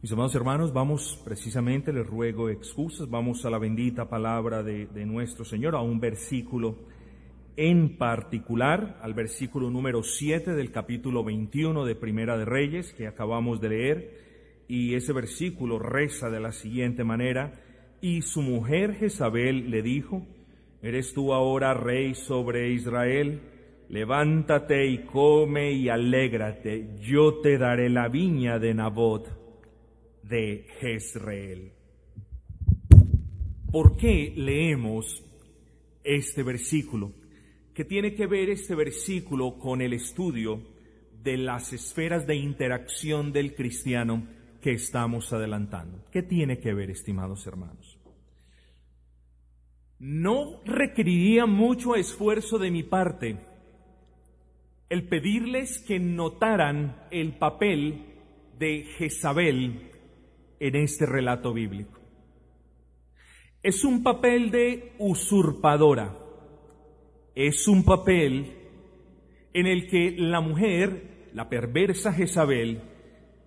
Mis amados hermanos, vamos precisamente, les ruego excusas, vamos a la bendita palabra de, de, nuestro Señor, a un versículo en particular, al versículo número 7 del capítulo 21 de Primera de Reyes que acabamos de leer, y ese versículo reza de la siguiente manera, y su mujer Jezabel le dijo, ¿eres tú ahora rey sobre Israel? Levántate y come y alégrate, yo te daré la viña de Nabot de Jezreel. ¿Por qué leemos este versículo? ¿Qué tiene que ver este versículo con el estudio de las esferas de interacción del cristiano que estamos adelantando? ¿Qué tiene que ver, estimados hermanos? No requeriría mucho esfuerzo de mi parte el pedirles que notaran el papel de Jezabel en este relato bíblico. Es un papel de usurpadora, es un papel en el que la mujer, la perversa Jezabel,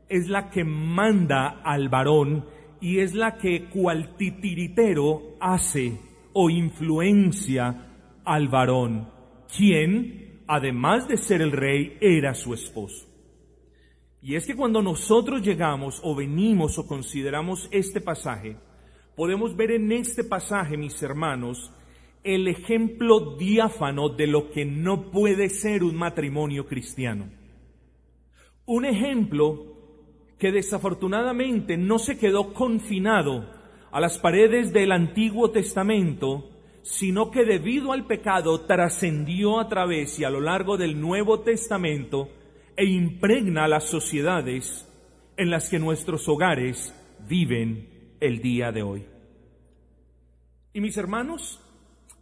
es la que manda al varón y es la que cual titiritero hace o influencia al varón, quien, además de ser el rey, era su esposo. Y es que cuando nosotros llegamos o venimos o consideramos este pasaje, podemos ver en este pasaje, mis hermanos, el ejemplo diáfano de lo que no puede ser un matrimonio cristiano. Un ejemplo que desafortunadamente no se quedó confinado a las paredes del Antiguo Testamento, sino que debido al pecado trascendió a través y a lo largo del Nuevo Testamento e impregna las sociedades en las que nuestros hogares viven el día de hoy. Y mis hermanos,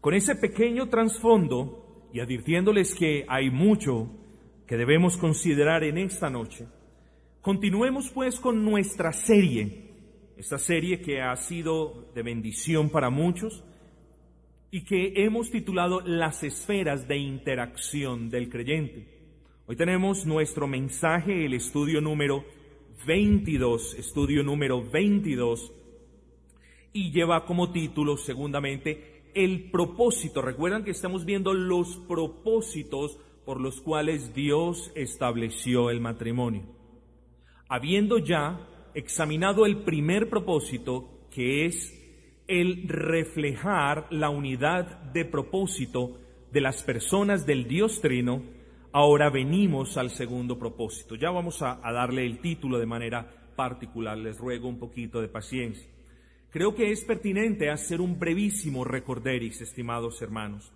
con ese pequeño trasfondo y advirtiéndoles que hay mucho que debemos considerar en esta noche, continuemos pues con nuestra serie, esta serie que ha sido de bendición para muchos y que hemos titulado Las esferas de interacción del creyente. Hoy tenemos nuestro mensaje, el estudio número 22, estudio número 22, y lleva como título, segundamente, el propósito. Recuerdan que estamos viendo los propósitos por los cuales Dios estableció el matrimonio. Habiendo ya examinado el primer propósito, que es el reflejar la unidad de propósito de las personas del Dios Trino, Ahora venimos al segundo propósito. Ya vamos a, darle el título de manera particular. Les ruego un poquito de paciencia. Creo que es pertinente hacer un brevísimo recorderis, estimados hermanos.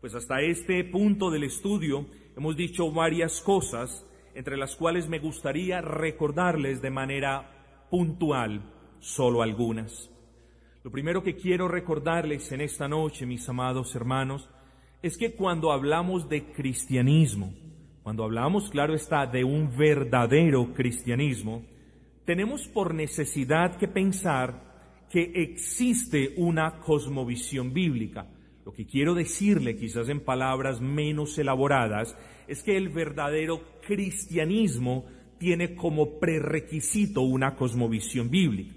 Pues hasta este punto del estudio hemos dicho varias cosas, entre las cuales me gustaría recordarles de manera puntual solo algunas. Lo primero que quiero recordarles en esta noche, mis amados hermanos, es que cuando hablamos de cristianismo, cuando hablamos, claro está, de un verdadero cristianismo, tenemos por necesidad que pensar que existe una cosmovisión bíblica. Lo que quiero decirle, quizás en palabras menos elaboradas, es que el verdadero cristianismo tiene como prerequisito una cosmovisión bíblica.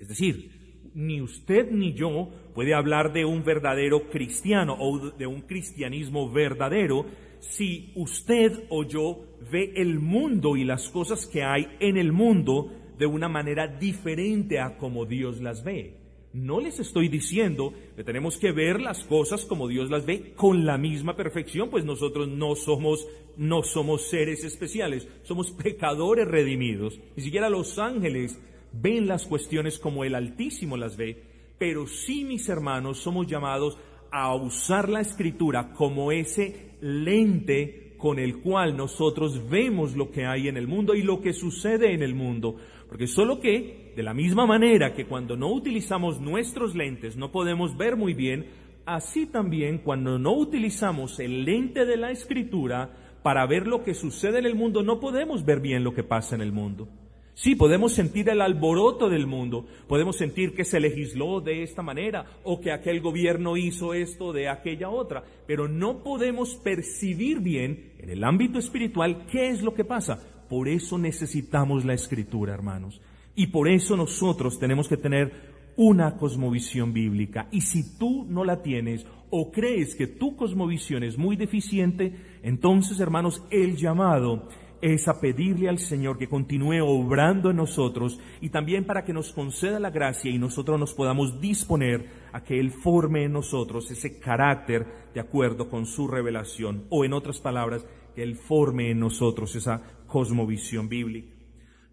Es decir, ni usted ni yo puede hablar de un verdadero cristiano o de un cristianismo verdadero si usted o yo ve el mundo y las cosas que hay en el mundo de una manera diferente a como Dios las ve. No les estoy diciendo que tenemos que ver las cosas como Dios las ve con la misma perfección, pues nosotros no somos no somos seres especiales, somos pecadores redimidos. Ni siquiera los ángeles ven las cuestiones como el Altísimo las ve, pero sí, mis hermanos, somos llamados a usar la escritura como ese lente con el cual nosotros vemos lo que hay en el mundo y lo que sucede en el mundo. Porque solo que, de la misma manera que cuando no utilizamos nuestros lentes no podemos ver muy bien, así también cuando no utilizamos el lente de la escritura para ver lo que sucede en el mundo, no podemos ver bien lo que pasa en el mundo. Sí, podemos sentir el alboroto del mundo, podemos sentir que se legisló de esta manera o que aquel gobierno hizo esto de aquella otra, pero no podemos percibir bien en el ámbito espiritual qué es lo que pasa. Por eso necesitamos la escritura, hermanos. Y por eso nosotros tenemos que tener una cosmovisión bíblica. Y si tú no la tienes o crees que tu cosmovisión es muy deficiente, entonces, hermanos, el llamado es a pedirle al Señor que continúe obrando en nosotros y también para que nos conceda la gracia y nosotros nos podamos disponer a que Él forme en nosotros ese carácter de acuerdo con su revelación o en otras palabras, que Él forme en nosotros esa cosmovisión bíblica.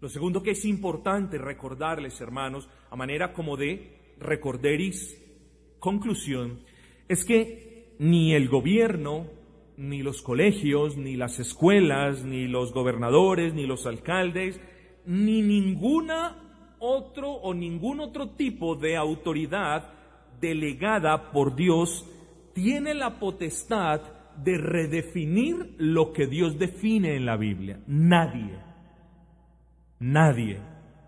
Lo segundo que es importante recordarles, hermanos, a manera como de recorderis conclusión, es que ni el gobierno, ni los colegios, ni las escuelas, ni los gobernadores, ni los alcaldes, ni ninguna otro o ningún otro tipo de autoridad delegada por Dios tiene la potestad de redefinir lo que Dios define en la Biblia. Nadie. Nadie.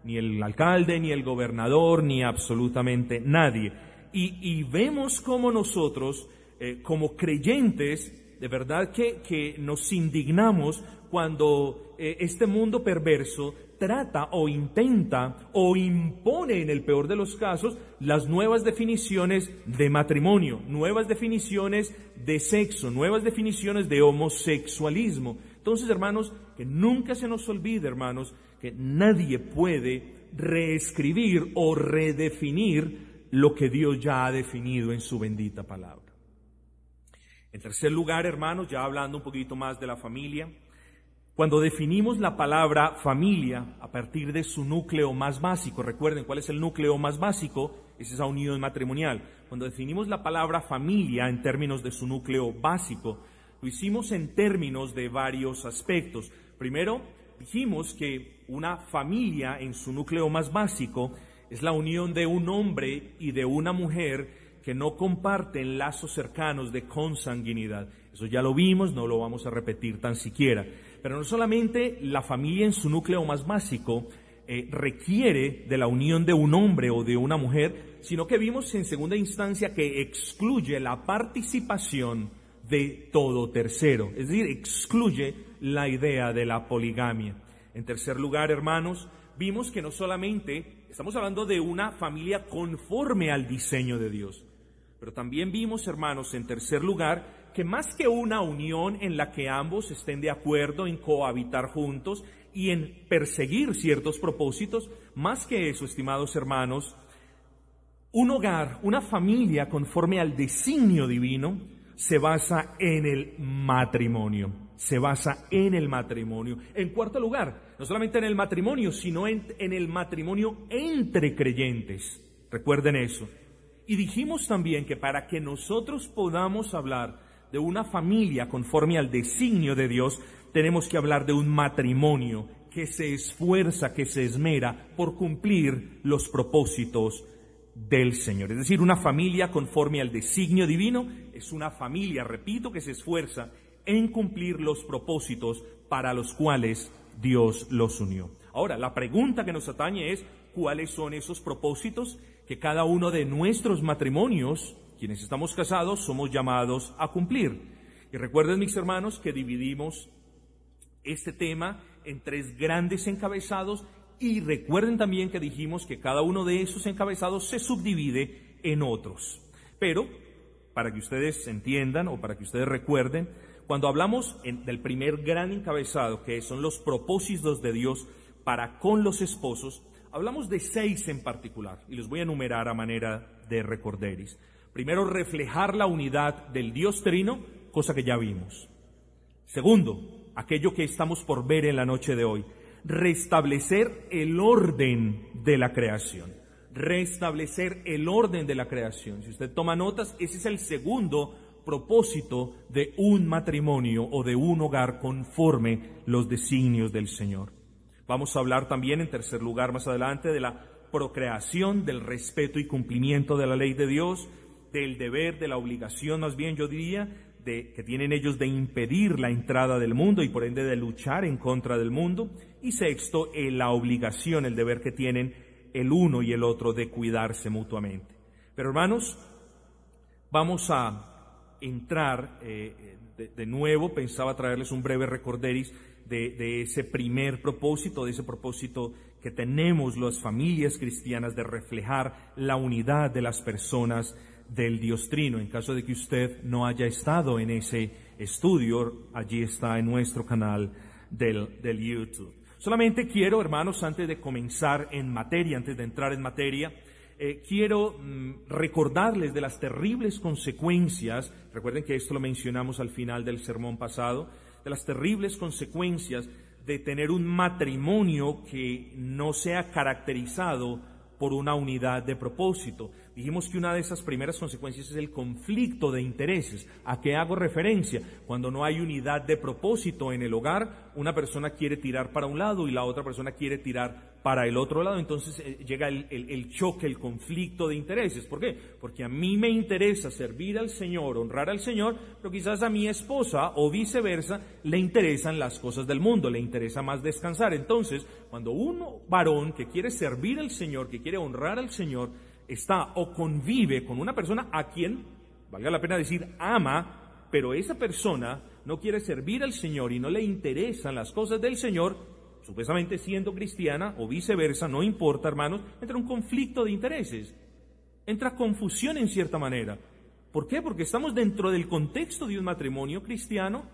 Ni el alcalde, ni el gobernador, ni absolutamente nadie. Y, vemos como nosotros, eh, como creyentes, de verdad que, nos indignamos cuando eh, este mundo perverso trata o intenta o impone en el peor de los casos las nuevas definiciones de matrimonio, nuevas definiciones de sexo, nuevas definiciones de homosexualismo. Entonces, hermanos, que nunca se nos olvide, hermanos, que nadie puede reescribir o redefinir lo que Dios ya ha definido en su bendita palabra. En tercer lugar, hermanos, ya hablando un poquito más de la familia, cuando definimos la palabra familia a partir de su núcleo más básico, recuerden cuál es el núcleo más básico, es esa unión matrimonial. Cuando definimos la palabra familia en términos de su núcleo básico, lo hicimos en términos de varios aspectos. Primero, dijimos que una familia en su núcleo más básico es la unión de un hombre y de una mujer que no comparten lazos cercanos de consanguinidad. Eso ya lo vimos, no lo vamos a repetir tan siquiera. Pero no solamente la familia en su núcleo más básico eh, requiere de la unión de un hombre o de una mujer, sino que vimos en segunda instancia que excluye la participación de todo tercero, es decir, excluye la idea de la poligamia. En tercer lugar, hermanos, vimos que no solamente estamos hablando de una familia conforme al diseño de Dios, pero también vimos, hermanos, en tercer lugar, que más que una unión en la que ambos estén de acuerdo en cohabitar juntos y en perseguir ciertos propósitos, más que eso, estimados hermanos, un hogar, una familia conforme al designio divino, se basa en el matrimonio. Se basa en el matrimonio. En cuarto lugar, no solamente en el matrimonio, sino en, en el matrimonio entre creyentes. Recuerden eso. Y dijimos también que para que nosotros podamos hablar de una familia conforme al designio de Dios, tenemos que hablar de un matrimonio que se esfuerza, que se esmera por cumplir los propósitos del Señor. Es decir, una familia conforme al designio divino es una familia, repito, que se esfuerza en cumplir los propósitos para los cuales Dios los unió. Ahora, la pregunta que nos atañe es, ¿cuáles son esos propósitos? Que cada uno de nuestros matrimonios, quienes estamos casados, somos llamados a cumplir. Y recuerden, mis hermanos, que dividimos este tema en tres grandes encabezados y recuerden también que dijimos que cada uno de esos encabezados se subdivide en otros. Pero, para que ustedes entiendan o para que ustedes recuerden, cuando hablamos del primer gran encabezado, que son los propósitos de Dios para con los esposos, Hablamos de seis en particular y los voy a enumerar a manera de recorderis. Primero, reflejar la unidad del Dios Trino, cosa que ya vimos. Segundo, aquello que estamos por ver en la noche de hoy, restablecer el orden de la creación. Restablecer el orden de la creación. Si usted toma notas, ese es el segundo propósito de un matrimonio o de un hogar conforme los designios del Señor. Vamos a hablar también, en tercer lugar, más adelante, de la procreación, del respeto y cumplimiento de la ley de Dios, del deber, de la obligación, más bien yo diría, de, que tienen ellos de impedir la entrada del mundo y por ende de luchar en contra del mundo. Y sexto, la obligación, el deber que tienen el uno y el otro de cuidarse mutuamente. Pero hermanos, vamos a entrar eh, de, nuevo, pensaba traerles un breve recorderis de, de, ese primer propósito, de ese propósito que tenemos las familias cristianas de reflejar la unidad de las personas del Dios Trino. En caso de que usted no haya estado en ese estudio, allí está en nuestro canal del, del YouTube. Solamente quiero, hermanos, antes de comenzar en materia, antes de entrar en materia, eh, quiero mm, recordarles de las terribles consecuencias, recuerden que esto lo mencionamos al final del sermón pasado, de las terribles consecuencias de tener un matrimonio que no sea caracterizado por una unidad de propósito. Dijimos que una de esas primeras consecuencias es el conflicto de intereses. ¿A qué hago referencia? Cuando no hay unidad de propósito en el hogar, una persona quiere tirar para un lado y la otra persona quiere tirar para el otro lado, entonces eh, llega el, choque, el conflicto de intereses. ¿Por qué? Porque a mí me interesa servir al Señor, honrar al Señor, pero quizás a mi esposa o viceversa le interesan las cosas del mundo, le interesa más descansar. Entonces, cuando un varón que quiere servir al Señor, que quiere honrar al Señor, está o convive con una persona a quien, valga la pena decir, ama, pero esa persona no quiere servir al Señor y no le interesan las cosas del Señor, supuestamente siendo cristiana o viceversa, no importa, hermanos, entra un conflicto de intereses, entra confusión en cierta manera. ¿Por qué? Porque estamos dentro del contexto de un matrimonio cristiano.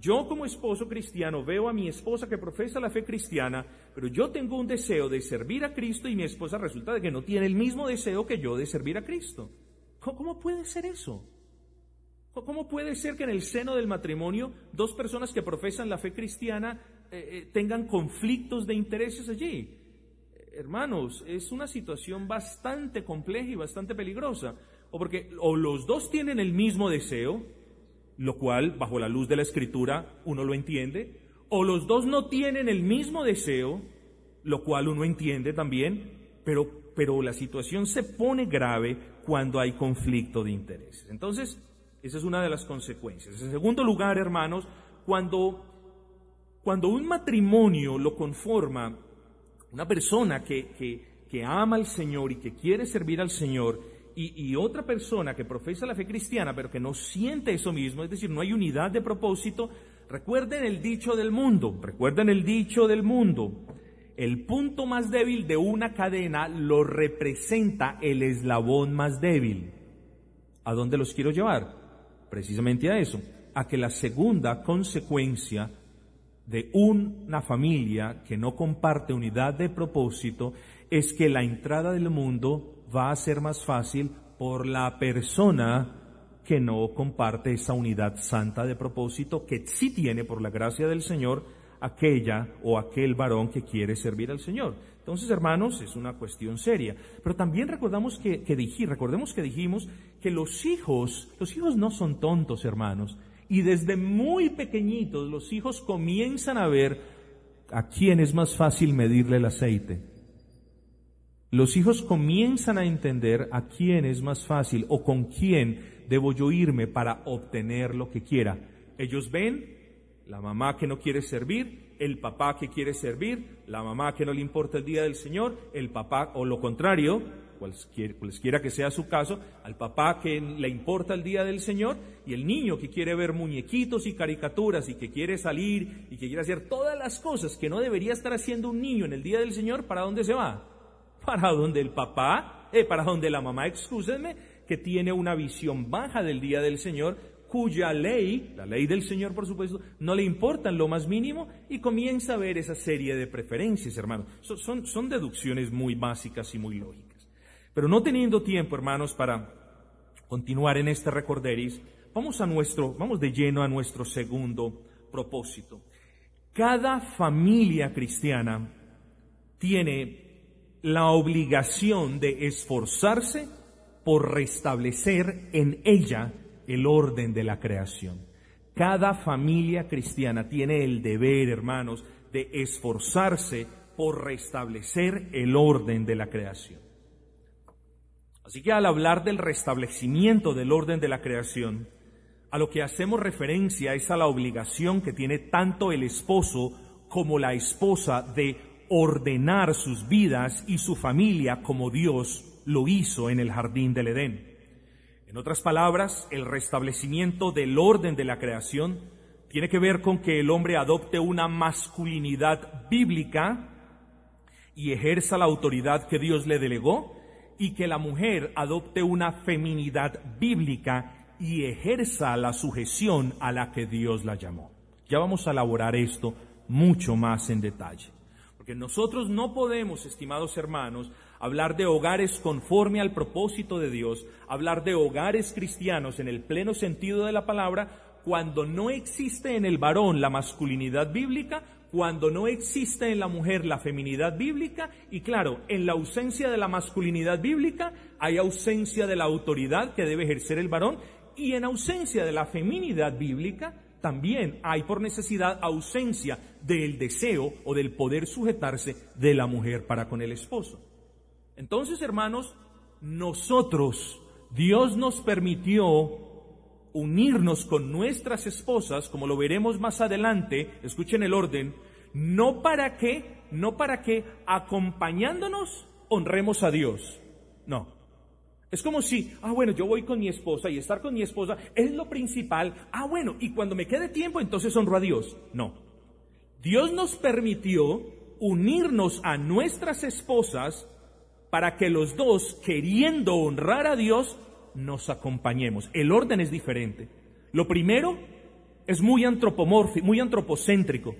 Yo como esposo cristiano veo a mi esposa que profesa la fe cristiana, pero yo tengo un deseo de servir a Cristo y mi esposa resulta de que no tiene el mismo deseo que yo de servir a Cristo. ¿Cómo puede ser eso? ¿Cómo puede ser que en el seno del matrimonio dos personas que profesan la fe cristiana eh, eh, tengan conflictos de intereses allí? Hermanos, es una situación bastante compleja y bastante peligrosa. O porque o los dos tienen el mismo deseo, lo cual bajo la luz de la escritura uno lo entiende, o los dos no tienen el mismo deseo, lo cual uno entiende también, pero, pero la situación se pone grave cuando hay conflicto de intereses. Entonces, esa es una de las consecuencias. En segundo lugar, hermanos, cuando, cuando un matrimonio lo conforma una persona que, que, ama al Señor y que quiere servir al Señor, y, otra persona que profesa la fe cristiana, pero que no siente eso mismo, es decir, no hay unidad de propósito, recuerden el dicho del mundo, recuerden el dicho del mundo. El punto más débil de una cadena lo representa el eslabón más débil. ¿A dónde los quiero llevar? precisamente a eso, a que la segunda consecuencia de una familia que no comparte unidad de propósito es que la entrada del mundo va a ser más fácil por la persona que no comparte esa unidad santa de propósito que sí tiene por la gracia del Señor aquella o aquel varón que quiere servir al Señor. Entonces, hermanos, es una cuestión seria. Pero también recordamos que, que recordemos que dijimos que los hijos, los hijos no son tontos, hermanos. Y desde muy pequeñitos los hijos comienzan a ver a quién es más fácil medirle el aceite. Los hijos comienzan a entender a quién es más fácil o con quién debo yo irme para obtener lo que quiera. Ellos ven la mamá que no quiere servir, el papá que quiere servir, la mamá que no le importa el día del Señor, el papá, o lo contrario, cualquiera que sea su caso, al papá que le importa el día del Señor y el niño que quiere ver muñequitos y caricaturas y que quiere salir y que quiere hacer todas las cosas que no debería estar haciendo un niño en el día del Señor, ¿para dónde se va? Para donde el papá, eh, para donde la mamá, excúsenme, que tiene una visión baja del día del Señor, cuya ley, la ley del Señor por supuesto, no le importa en lo más mínimo y comienza a ver esa serie de preferencias, hermanos. Son, son, deducciones muy básicas y muy lógicas. Pero no teniendo tiempo, hermanos, para continuar en este recorderis, vamos a nuestro, vamos de lleno a nuestro segundo propósito. Cada familia cristiana tiene la obligación de esforzarse por restablecer en ella el orden de la creación. Cada familia cristiana tiene el deber, hermanos, de esforzarse por restablecer el orden de la creación. Así que al hablar del restablecimiento del orden de la creación, a lo que hacemos referencia es a la obligación que tiene tanto el esposo como la esposa de ordenar sus vidas y su familia como Dios lo hizo en el jardín del Edén. En otras palabras, el restablecimiento del orden de la creación tiene que ver con que el hombre adopte una masculinidad bíblica y ejerza la autoridad que Dios le delegó, y que la mujer adopte una feminidad bíblica y ejerza la sujeción a la que Dios la llamó. Ya vamos a elaborar esto mucho más en detalle. Nosotros no podemos, estimados hermanos, hablar de hogares conforme al propósito de Dios, hablar de hogares cristianos en el pleno sentido de la palabra, cuando no existe en el varón la masculinidad bíblica, cuando no existe en la mujer la feminidad bíblica, y claro, en la ausencia de la masculinidad bíblica hay ausencia de la autoridad que debe ejercer el varón, y en ausencia de la feminidad bíblica también hay por necesidad ausencia del deseo o del poder sujetarse de la mujer para con el esposo. Entonces, hermanos, nosotros, Dios nos permitió unirnos con nuestras esposas, como lo veremos más adelante, escuchen el orden, no para que, no para que acompañándonos honremos a Dios. No. Es como si, ah, bueno, yo voy con mi esposa y estar con mi esposa es lo principal. Ah, bueno, y cuando me quede tiempo, entonces honro a Dios. No. Dios nos permitió unirnos a nuestras esposas para que los dos, queriendo honrar a Dios, nos acompañemos. El orden es diferente. Lo primero es muy antropomórfico, muy antropocéntrico,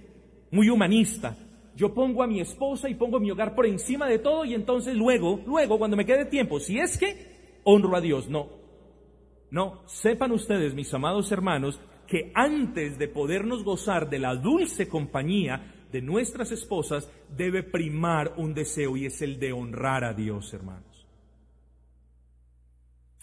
muy humanista. Yo pongo a mi esposa y pongo mi hogar por encima de todo y entonces luego, luego, cuando me quede tiempo, si es que honro a Dios, no. No, sepan ustedes, mis amados hermanos, que antes de podernos gozar de la dulce compañía de nuestras esposas, debe primar un deseo y es el de honrar a Dios, hermano.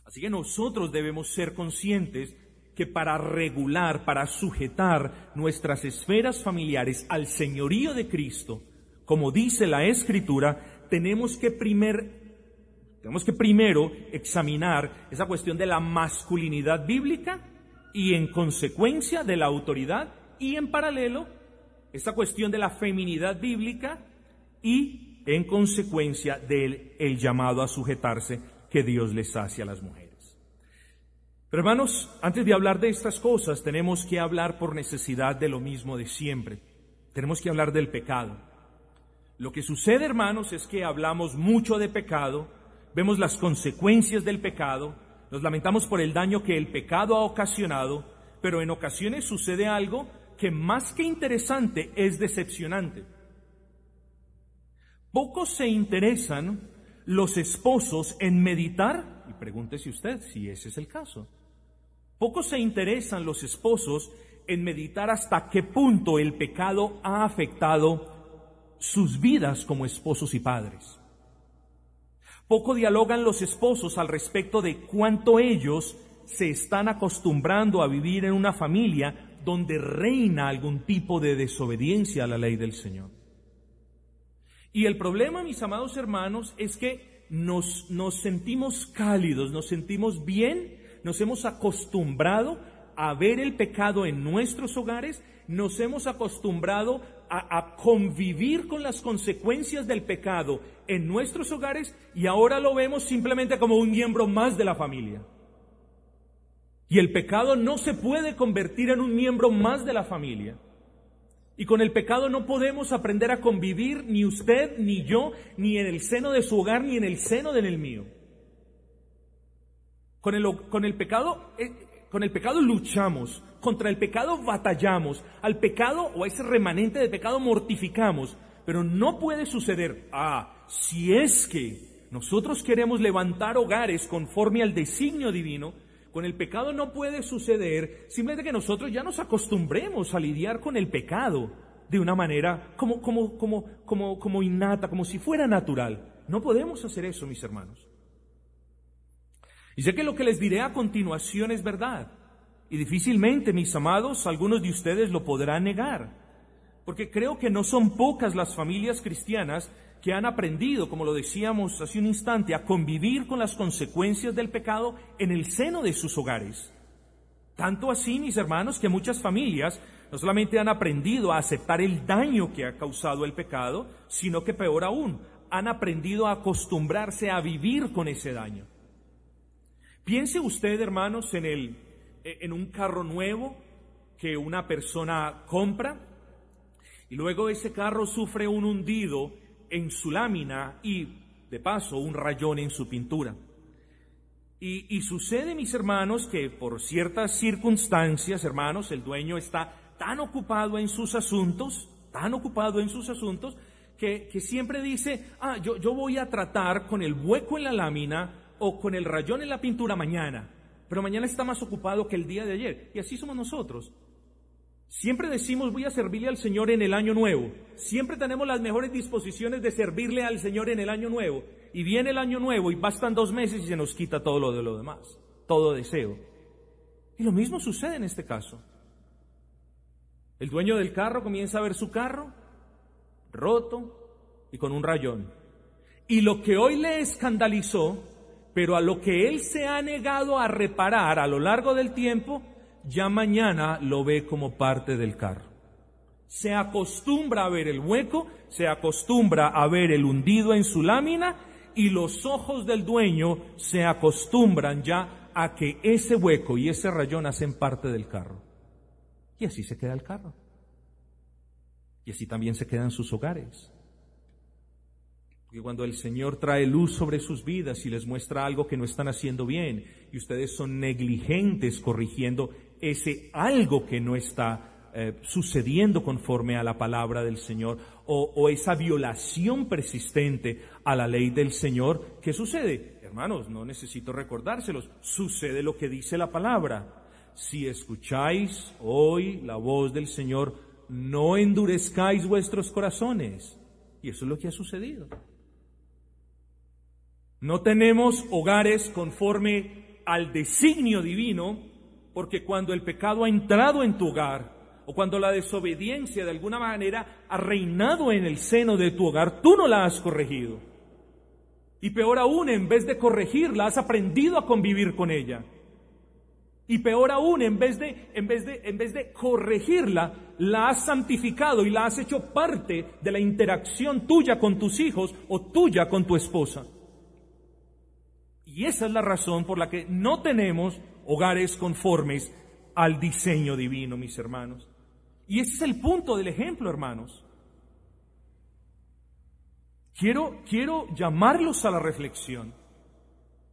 Así que nosotros debemos ser conscientes que para regular, para sujetar nuestras esferas familiares al señorío de Cristo, como dice la Escritura, tenemos que, tenemos que primero examinar esa cuestión de la masculinidad bíblica y en consecuencia de la autoridad y en paralelo esa cuestión de la feminidad bíblica y en consecuencia del el llamado a sujetarse que Dios les hace a las mujeres. Pero hermanos, antes de hablar de estas cosas, tenemos que hablar por necesidad de lo mismo de siempre. Tenemos que hablar del pecado. Lo que sucede, hermanos, es que hablamos mucho de pecado, vemos las consecuencias del pecado, nos lamentamos por el daño que el pecado ha ocasionado, pero en ocasiones sucede algo que más que interesante es decepcionante. Pocos se interesan los esposos en meditar, y pregúntese usted si ese es el caso. Pocos se interesan los esposos en meditar hasta qué punto el pecado ha afectado sus vidas como esposos y padres. Poco dialogan los esposos al respecto de cuánto ellos se están acostumbrando a vivir en una familia donde reina algún tipo de desobediencia a la ley del Señor. Y el problema, mis amados hermanos, es que nos, nos sentimos cálidos, nos sentimos bien, nos hemos acostumbrado a ver el pecado en nuestros hogares, nos hemos acostumbrado a, convivir con las consecuencias del pecado en nuestros hogares y ahora lo vemos simplemente como un miembro más de la familia. Y el pecado no se puede convertir en un miembro más de la familia. Y con el pecado no podemos aprender a convivir ni usted, ni yo, ni en el seno de su hogar, ni en el seno del mío. Con el, con el pecado, eh, con el pecado luchamos, contra el pecado batallamos, al pecado o a ese remanente de pecado mortificamos, pero no puede suceder, ah, si es que nosotros queremos levantar hogares conforme al designio divino, con el pecado no puede suceder simplemente que nosotros ya nos acostumbremos a lidiar con el pecado de una manera como, como, como, como, como innata, como si fuera natural. No podemos hacer eso, mis hermanos. Y sé que lo que les diré a continuación es verdad. Y difícilmente, mis amados, algunos de ustedes lo podrán negar. Porque creo que no son pocas las familias cristianas que han aprendido, como lo decíamos hace un instante, a convivir con las consecuencias del pecado en el seno de sus hogares. Tanto así, mis hermanos, que muchas familias no solamente han aprendido a aceptar el daño que ha causado el pecado, sino que peor aún, han aprendido a acostumbrarse a vivir con ese daño. Piense usted, hermanos, en, el, en un carro nuevo que una persona compra y luego ese carro sufre un hundido en su lámina y, de paso, un rayón en su pintura. Y, sucede, mis hermanos, que por ciertas circunstancias, hermanos, el dueño está tan ocupado en sus asuntos, tan ocupado en sus asuntos, que, siempre dice, ah, yo, yo voy a tratar con el hueco en la lámina o con el rayón en la pintura mañana, pero mañana está más ocupado que el día de ayer. Y así somos nosotros. Siempre decimos voy a servirle al Señor en el año nuevo. Siempre tenemos las mejores disposiciones de servirle al Señor en el año nuevo. Y viene el año nuevo y bastan dos meses y se nos quita todo lo de lo demás, todo deseo. Y lo mismo sucede en este caso. El dueño del carro comienza a ver su carro roto y con un rayón. Y lo que hoy le escandalizó, pero a lo que él se ha negado a reparar a lo largo del tiempo, ya mañana lo ve como parte del carro. Se acostumbra a ver el hueco, se acostumbra a ver el hundido en su lámina y los ojos del dueño se acostumbran ya a que ese hueco y ese rayón hacen parte del carro. Y así se queda el carro. Y así también se quedan sus hogares. Porque cuando el Señor trae luz sobre sus vidas y les muestra algo que no están haciendo bien y ustedes son negligentes corrigiendo ese algo que no está eh, sucediendo conforme a la palabra del Señor o, o esa violación persistente a la ley del Señor, ¿qué sucede? Hermanos, no necesito recordárselos, sucede lo que dice la palabra. Si escucháis hoy la voz del Señor, no endurezcáis vuestros corazones. Y eso es lo que ha sucedido. No tenemos hogares conforme al designio divino porque cuando el pecado ha entrado en tu hogar, o cuando la desobediencia de alguna manera ha reinado en el seno de tu hogar, tú no la has corregido. Y peor aún, en vez de corregirla, has aprendido a convivir con ella. Y peor aún, en vez de, en vez de, en vez de corregirla, la has santificado y la has hecho parte de la interacción tuya con tus hijos o tuya con tu esposa. Y esa es la razón por la que no tenemos hogares conformes al diseño divino, mis hermanos. Y ese es el punto del ejemplo, hermanos. Quiero, quiero llamarlos a la reflexión.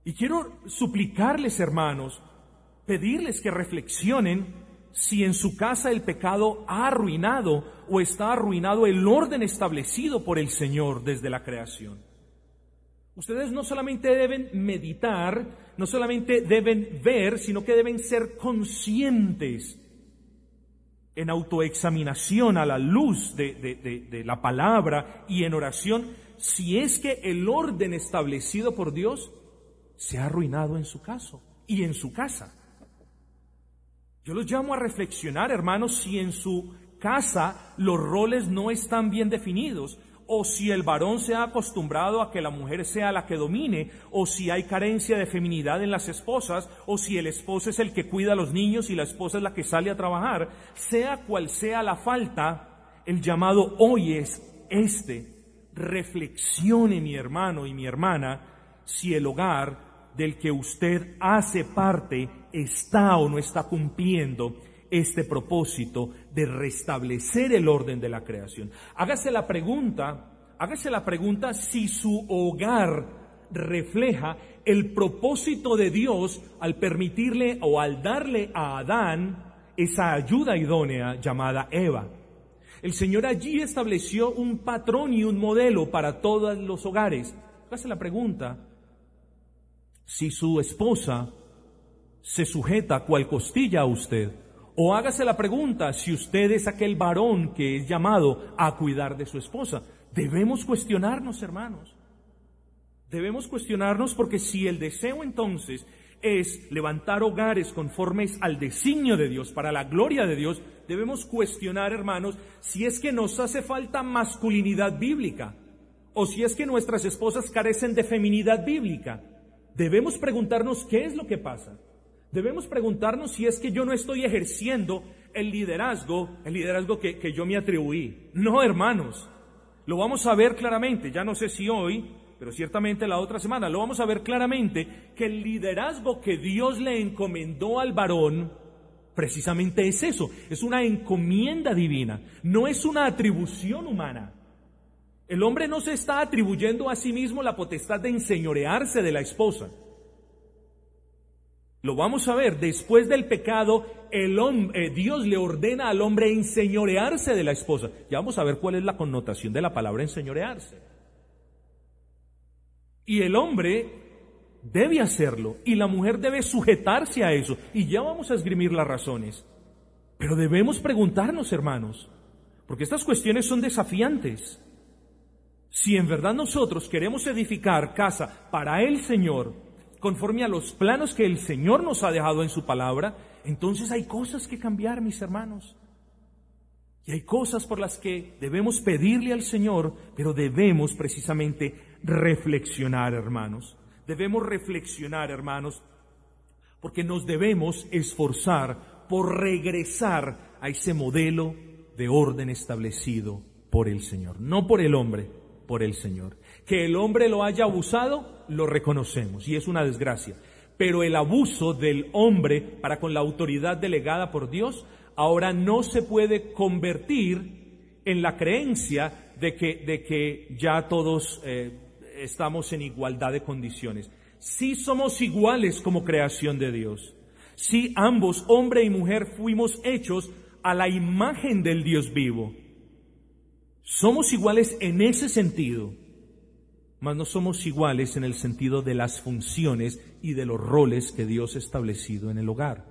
Y quiero suplicarles, hermanos, pedirles que reflexionen si en su casa el pecado ha arruinado o está arruinado el orden establecido por el Señor desde la creación. Ustedes no solamente deben meditar, no solamente deben ver, sino que deben ser conscientes en autoexaminación a la luz de, la palabra y en oración, si es que el orden establecido por Dios se ha arruinado en su caso y en su casa. Yo los llamo a reflexionar, hermanos, si en su casa los roles no están bien definidos, o si el varón se ha acostumbrado a que la mujer sea la que domine, o si hay carencia de feminidad en las esposas, o si el esposo es el que cuida a los niños y la esposa es la que sale a trabajar, sea cual sea la falta, el llamado hoy es este. Reflexione mi hermano y mi hermana si el hogar del que usted hace parte está o no está cumpliendo este propósito de restablecer el orden de la creación. Hágase la pregunta, hágase la pregunta si su hogar refleja el propósito de Dios al permitirle o al darle a Adán esa ayuda idónea llamada Eva. El Señor allí estableció un patrón y un modelo para todos los hogares. Hágase la pregunta si su esposa se sujeta cual costilla a usted o hágase la pregunta si usted es aquel varón que es llamado a cuidar de su esposa. Debemos cuestionarnos, hermanos. Debemos cuestionarnos porque si el deseo entonces es levantar hogares conformes al designio de Dios, para la gloria de Dios, debemos cuestionar, hermanos, si es que nos hace falta masculinidad bíblica o si es que nuestras esposas carecen de feminidad bíblica. Debemos preguntarnos qué es lo que pasa debemos preguntarnos si es que yo no estoy ejerciendo el liderazgo, el liderazgo que, yo me atribuí. No, hermanos, lo vamos a ver claramente. Ya no sé si hoy pero ciertamente la otra semana lo vamos a ver claramente, que el liderazgo que Dios le encomendó al varón, precisamente es eso, es una encomienda divina, no es una atribución humana. El hombre no se está atribuyendo a sí mismo la potestad de enseñorearse de la esposa. Lo vamos a ver, después del pecado, el hombre, eh, Dios le ordena al hombre enseñorearse de la esposa. Ya vamos a ver cuál es la connotación de la palabra enseñorearse. Y el hombre debe hacerlo y la mujer debe sujetarse a eso. Y ya vamos a esgrimir las razones. Pero debemos preguntarnos, hermanos, porque estas cuestiones son desafiantes. Si en verdad nosotros queremos edificar casa para el Señor, conforme a los planos que el Señor nos ha dejado en su palabra, entonces hay cosas que cambiar, mis hermanos. Y hay cosas por las que debemos pedirle al Señor, pero debemos precisamente reflexionar, hermanos. Debemos reflexionar, hermanos, porque nos debemos esforzar por regresar a ese modelo de orden establecido por el Señor, no por el hombre, por el Señor. Que el hombre lo haya abusado, lo reconocemos y es una desgracia. Pero el abuso del hombre para con la autoridad delegada por Dios ahora no se puede convertir en la creencia de que, de que ya todos eh, estamos en igualdad de condiciones. Si somos iguales como creación de Dios. Si ambos, hombre y mujer, fuimos hechos a la imagen del Dios vivo. Somos iguales en ese sentido mas no somos iguales en el sentido de las funciones y de los roles que Dios ha establecido en el hogar.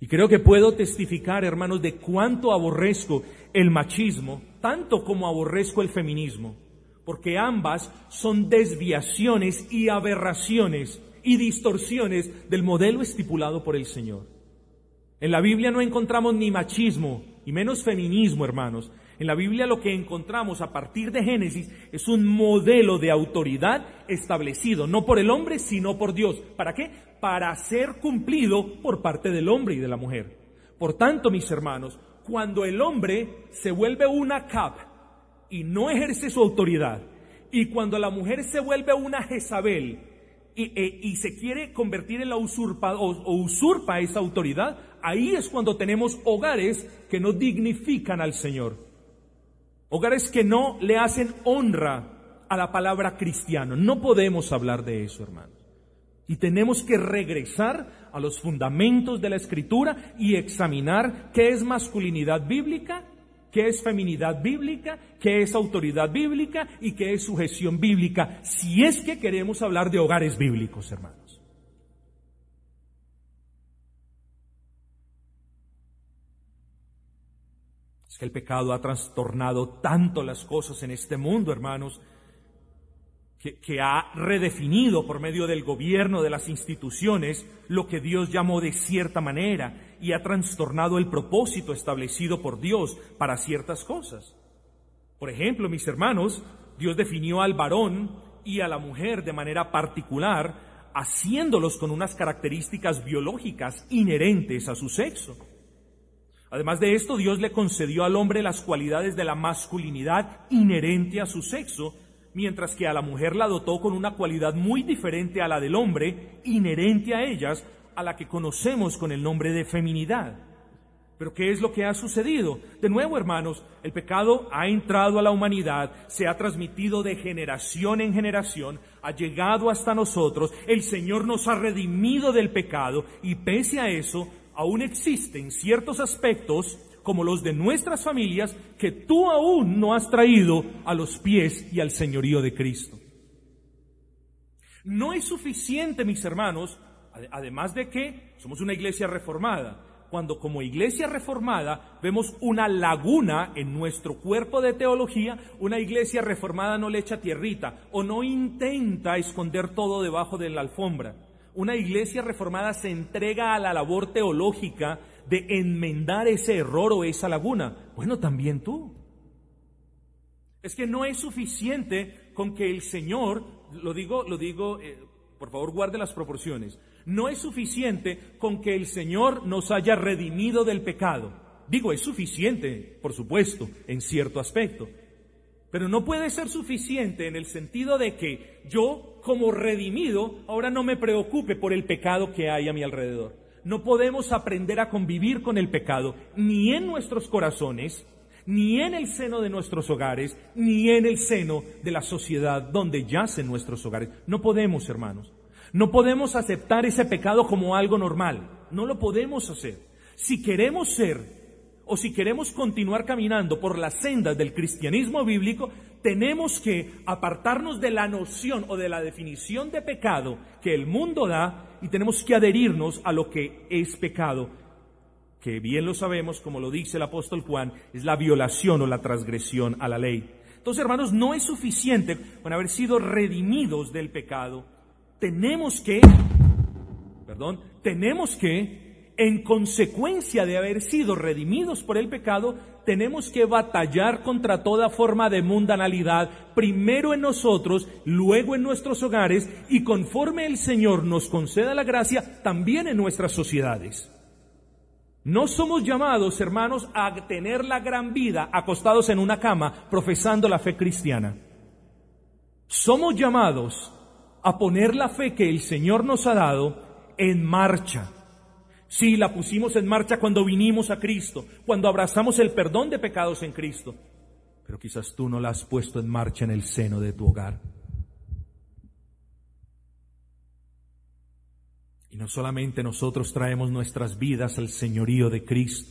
Y creo que puedo testificar, hermanos, de cuánto aborrezco el machismo, tanto como aborrezco el feminismo, porque ambas son desviaciones y aberraciones y distorsiones del modelo estipulado por el Señor. En la Biblia no encontramos ni machismo y menos feminismo, hermanos. En la Biblia lo que encontramos a partir de Génesis es un modelo de autoridad establecido, no por el hombre, sino por Dios. ¿Para qué? Para ser cumplido por parte del hombre y de la mujer. Por tanto, mis hermanos, cuando el hombre se vuelve una cap y no ejerce su autoridad, y cuando la mujer se vuelve una Jezabel y, e, se quiere convertir en la usurpa o usurpa esa autoridad, ahí es cuando tenemos hogares que no dignifican al Señor. Hogares que no le hacen honra a la palabra cristiano. No podemos hablar de eso, hermanos. Y tenemos que regresar a los fundamentos de la escritura y examinar qué es masculinidad bíblica, qué es feminidad bíblica, qué es autoridad bíblica y qué es sujeción bíblica, si es que queremos hablar de hogares bíblicos, hermanos. El pecado ha trastornado tanto las cosas en este mundo, hermanos, que, ha redefinido por medio del gobierno, de las instituciones, lo que Dios llamó de cierta manera y ha trastornado el propósito establecido por Dios para ciertas cosas. Por ejemplo, mis hermanos, Dios definió al varón y a la mujer de manera particular, haciéndolos con unas características biológicas inherentes a su sexo. Además de esto, Dios le concedió al hombre las cualidades de la masculinidad inherente a su sexo, mientras que a la mujer la dotó con una cualidad muy diferente a la del hombre, inherente a ellas, a la que conocemos con el nombre de feminidad. Pero ¿qué es lo que ha sucedido? De nuevo, hermanos, el pecado ha entrado a la humanidad, se ha transmitido de generación en generación, ha llegado hasta nosotros, el Señor nos ha redimido del pecado y pese a eso, aún existen ciertos aspectos como los de nuestras familias que tú aún no has traído a los pies y al señorío de Cristo. No es suficiente, mis hermanos, además de que somos una iglesia reformada, cuando como iglesia reformada vemos una laguna en nuestro cuerpo de teología, una iglesia reformada no le echa tierrita o no intenta esconder todo debajo de la alfombra una iglesia reformada se entrega a la labor teológica de enmendar ese error o esa laguna. Bueno, también tú. Es que no es suficiente con que el Señor, lo digo, lo digo, eh, por favor guarde las proporciones, no es suficiente con que el Señor nos haya redimido del pecado. Digo, es suficiente, por supuesto, en cierto aspecto. Pero no puede ser suficiente en el sentido de que yo, como redimido, ahora no me preocupe por el pecado que hay a mi alrededor. No podemos aprender a convivir con el pecado ni en nuestros corazones, ni en el seno de nuestros hogares, ni en el seno de la sociedad donde yacen nuestros hogares. No podemos, hermanos. No podemos aceptar ese pecado como algo normal. No lo podemos hacer. Si queremos ser o si queremos continuar caminando por las sendas del cristianismo bíblico, tenemos que apartarnos de la noción o de la definición de pecado que el mundo da y tenemos que adherirnos a lo que es pecado, que bien lo sabemos, como lo dice el apóstol Juan, es la violación o la transgresión a la ley. Entonces, hermanos, no es suficiente con haber sido redimidos del pecado. Tenemos que, perdón, tenemos que en consecuencia de haber sido redimidos por el pecado, tenemos que batallar contra toda forma de mundanalidad, primero en nosotros, luego en nuestros hogares y conforme el Señor nos conceda la gracia, también en nuestras sociedades. No somos llamados, hermanos, a tener la gran vida acostados en una cama profesando la fe cristiana. Somos llamados a poner la fe que el Señor nos ha dado en marcha Sí, la pusimos en marcha cuando vinimos a Cristo, cuando abrazamos el perdón de pecados en Cristo. Pero quizás tú no la has puesto en marcha en el seno de tu hogar. Y no solamente nosotros traemos nuestras vidas al señorío de Cristo,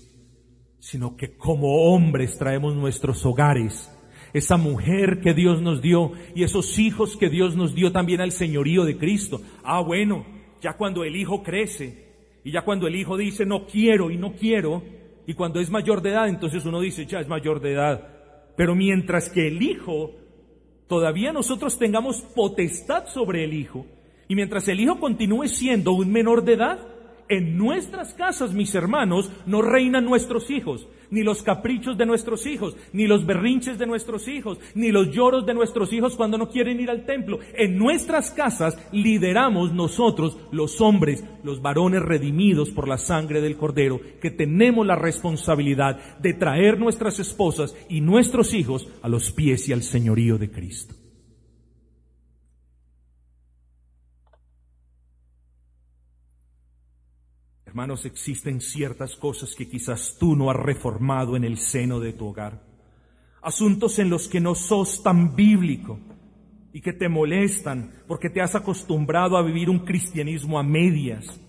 sino que como hombres traemos nuestros hogares, esa mujer que Dios nos dio y esos hijos que Dios nos dio también al señorío de Cristo. Ah, bueno, ya cuando el hijo crece, y ya cuando el hijo dice no quiero y no quiero, y cuando es mayor de edad, entonces uno dice ya es mayor de edad. Pero mientras que el hijo, todavía nosotros tengamos potestad sobre el hijo, y mientras el hijo continúe siendo un menor de edad, en nuestras casas, mis hermanos, no reinan nuestros hijos, ni los caprichos de nuestros hijos, ni los berrinches de nuestros hijos, ni los lloros de nuestros hijos cuando no quieren ir al templo. En nuestras casas lideramos nosotros, los hombres, los varones redimidos por la sangre del Cordero, que tenemos la responsabilidad de traer nuestras esposas y nuestros hijos a los pies y al señorío de Cristo. Hermanos, existen ciertas cosas que quizás tú no has reformado en el seno de tu hogar. Asuntos en los que no sos tan bíblico y que te molestan porque te has acostumbrado a vivir un cristianismo a medias.